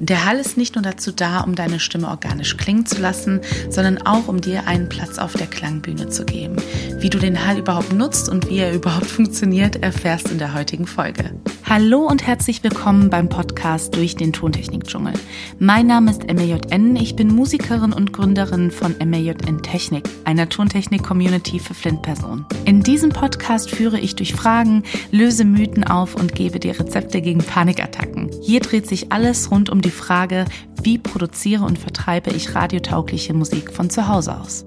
Der Hall ist nicht nur dazu da, um deine Stimme organisch klingen zu lassen, sondern auch, um dir einen Platz auf der Klangbühne zu geben. Wie du den Hall überhaupt nutzt und wie er überhaupt funktioniert, erfährst in der heutigen Folge. Hallo und herzlich willkommen beim Podcast durch den Tontechnik-Dschungel. Mein Name ist MAJN, ich bin Musikerin und Gründerin von MAJN Technik, einer Tontechnik-Community für Flint-Personen. In diesem Podcast führe ich durch Fragen, löse Mythen auf und gebe dir Rezepte gegen Panikattacken. Hier dreht sich alles rund um die Frage, wie produziere und vertreibe ich radiotaugliche Musik von zu Hause aus.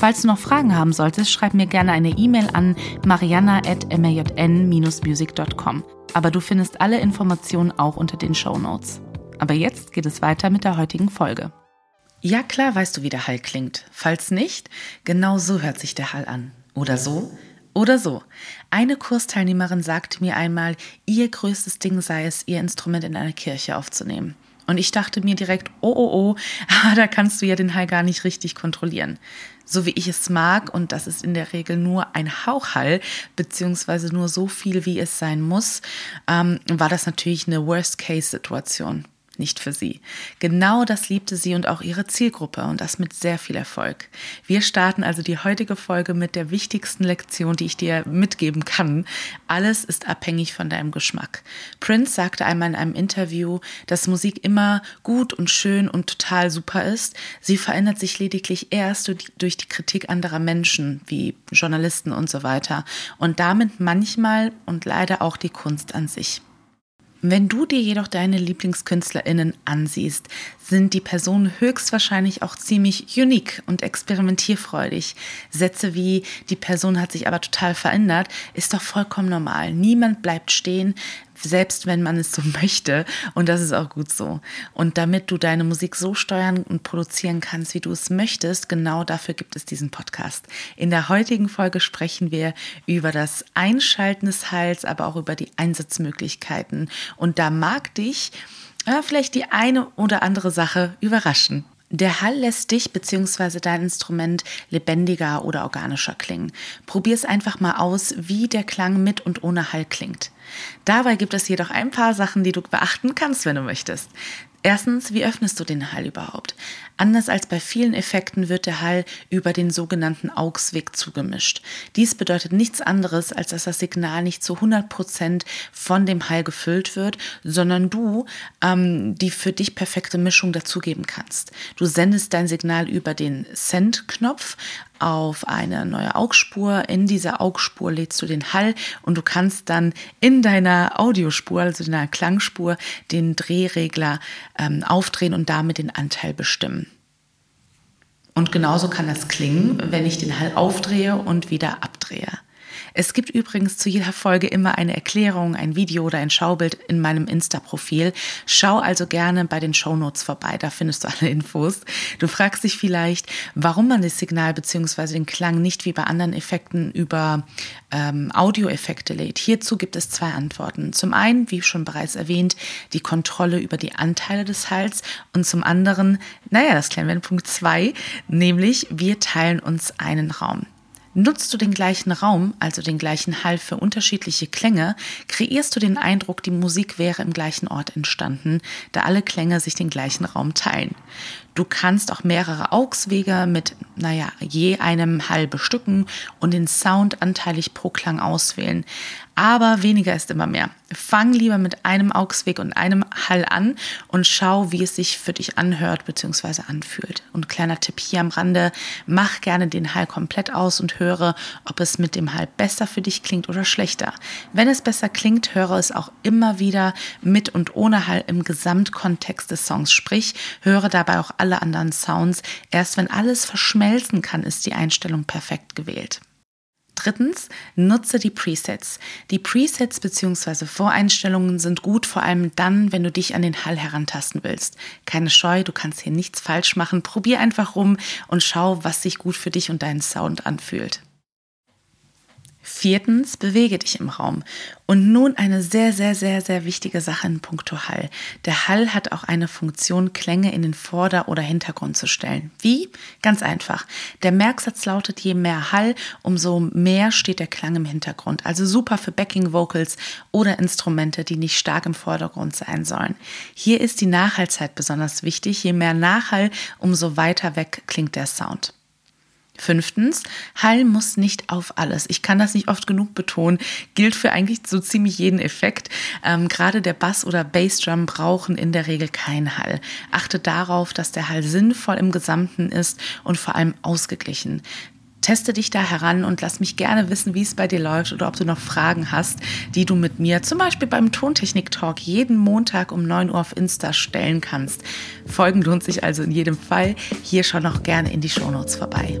Falls du noch Fragen haben solltest, schreib mir gerne eine E-Mail an mariana.majn-music.com. Aber du findest alle Informationen auch unter den Show Notes. Aber jetzt geht es weiter mit der heutigen Folge. Ja, klar weißt du, wie der Hall klingt. Falls nicht, genau so hört sich der Hall an. Oder so? Oder so. Eine Kursteilnehmerin sagte mir einmal, ihr größtes Ding sei es, ihr Instrument in einer Kirche aufzunehmen. Und ich dachte mir direkt, oh, oh, oh, da kannst du ja den Hall gar nicht richtig kontrollieren. So wie ich es mag, und das ist in der Regel nur ein Hauchhall, beziehungsweise nur so viel, wie es sein muss, ähm, war das natürlich eine Worst-Case-Situation nicht für sie. Genau das liebte sie und auch ihre Zielgruppe und das mit sehr viel Erfolg. Wir starten also die heutige Folge mit der wichtigsten Lektion, die ich dir mitgeben kann. Alles ist abhängig von deinem Geschmack. Prince sagte einmal in einem Interview, dass Musik immer gut und schön und total super ist. Sie verändert sich lediglich erst durch die Kritik anderer Menschen, wie Journalisten und so weiter. Und damit manchmal und leider auch die Kunst an sich. Wenn du dir jedoch deine Lieblingskünstlerinnen ansiehst, sind die Personen höchstwahrscheinlich auch ziemlich unique und experimentierfreudig. Sätze wie die Person hat sich aber total verändert, ist doch vollkommen normal. Niemand bleibt stehen, selbst wenn man es so möchte. Und das ist auch gut so. Und damit du deine Musik so steuern und produzieren kannst, wie du es möchtest, genau dafür gibt es diesen Podcast. In der heutigen Folge sprechen wir über das Einschalten des Hals, aber auch über die Einsatzmöglichkeiten. Und da mag dich ja, vielleicht die eine oder andere Sache überraschen. Der Hall lässt dich bzw. dein Instrument lebendiger oder organischer klingen. Probier es einfach mal aus, wie der Klang mit und ohne Hall klingt. Dabei gibt es jedoch ein paar Sachen, die du beachten kannst, wenn du möchtest. Erstens, wie öffnest du den Hall überhaupt? Anders als bei vielen Effekten wird der Hall über den sogenannten Augsweg zugemischt. Dies bedeutet nichts anderes, als dass das Signal nicht zu 100 Prozent von dem Hall gefüllt wird, sondern du ähm, die für dich perfekte Mischung dazugeben kannst. Du sendest dein Signal über den Send-Knopf auf eine neue Augspur. In dieser Augspur lädst du den Hall und du kannst dann in deiner Audiospur, also in deiner Klangspur, den Drehregler ähm, aufdrehen und damit den Anteil bestimmen. Und genauso kann das klingen, wenn ich den Hall aufdrehe und wieder abdrehe. Es gibt übrigens zu jeder Folge immer eine Erklärung, ein Video oder ein Schaubild in meinem Insta-Profil. Schau also gerne bei den Shownotes vorbei, da findest du alle Infos. Du fragst dich vielleicht, warum man das Signal bzw. den Klang nicht wie bei anderen Effekten über ähm, Audioeffekte lädt. Hierzu gibt es zwei Antworten. Zum einen, wie schon bereits erwähnt, die Kontrolle über die Anteile des Hals und zum anderen, naja, das klären wir in Punkt zwei, nämlich wir teilen uns einen Raum. Nutzt du den gleichen Raum, also den gleichen Hall für unterschiedliche Klänge, kreierst du den Eindruck, die Musik wäre im gleichen Ort entstanden, da alle Klänge sich den gleichen Raum teilen. Du kannst auch mehrere Augswege mit, naja, je einem Hall bestücken und den Sound anteilig pro Klang auswählen. Aber weniger ist immer mehr. Fang lieber mit einem Augsweg und einem Hall an und schau, wie es sich für dich anhört bzw. anfühlt. Und kleiner Tipp hier am Rande, mach gerne den Hall komplett aus und höre, ob es mit dem Hall besser für dich klingt oder schlechter. Wenn es besser klingt, höre es auch immer wieder mit und ohne Hall im Gesamtkontext des Songs. Sprich, höre dabei auch alle anderen Sounds. Erst wenn alles verschmelzen kann, ist die Einstellung perfekt gewählt. Drittens, nutze die Presets. Die Presets bzw. Voreinstellungen sind gut, vor allem dann, wenn du dich an den Hall herantasten willst. Keine Scheu, du kannst hier nichts falsch machen. Probier einfach rum und schau, was sich gut für dich und deinen Sound anfühlt. Viertens, bewege dich im Raum. Und nun eine sehr, sehr, sehr, sehr wichtige Sache in puncto Hall. Der Hall hat auch eine Funktion, Klänge in den Vorder- oder Hintergrund zu stellen. Wie? Ganz einfach. Der Merksatz lautet, je mehr Hall, umso mehr steht der Klang im Hintergrund. Also super für Backing Vocals oder Instrumente, die nicht stark im Vordergrund sein sollen. Hier ist die Nachhallzeit besonders wichtig. Je mehr Nachhall, umso weiter weg klingt der Sound. Fünftens, Hall muss nicht auf alles. Ich kann das nicht oft genug betonen. Gilt für eigentlich so ziemlich jeden Effekt. Ähm, gerade der Bass- oder Bassdrum brauchen in der Regel keinen Hall. Achte darauf, dass der Hall sinnvoll im Gesamten ist und vor allem ausgeglichen. Teste dich da heran und lass mich gerne wissen, wie es bei dir läuft oder ob du noch Fragen hast, die du mit mir zum Beispiel beim Tontechnik-Talk jeden Montag um 9 Uhr auf Insta stellen kannst. Folgen lohnt sich also in jedem Fall. Hier schau noch gerne in die Shownotes vorbei.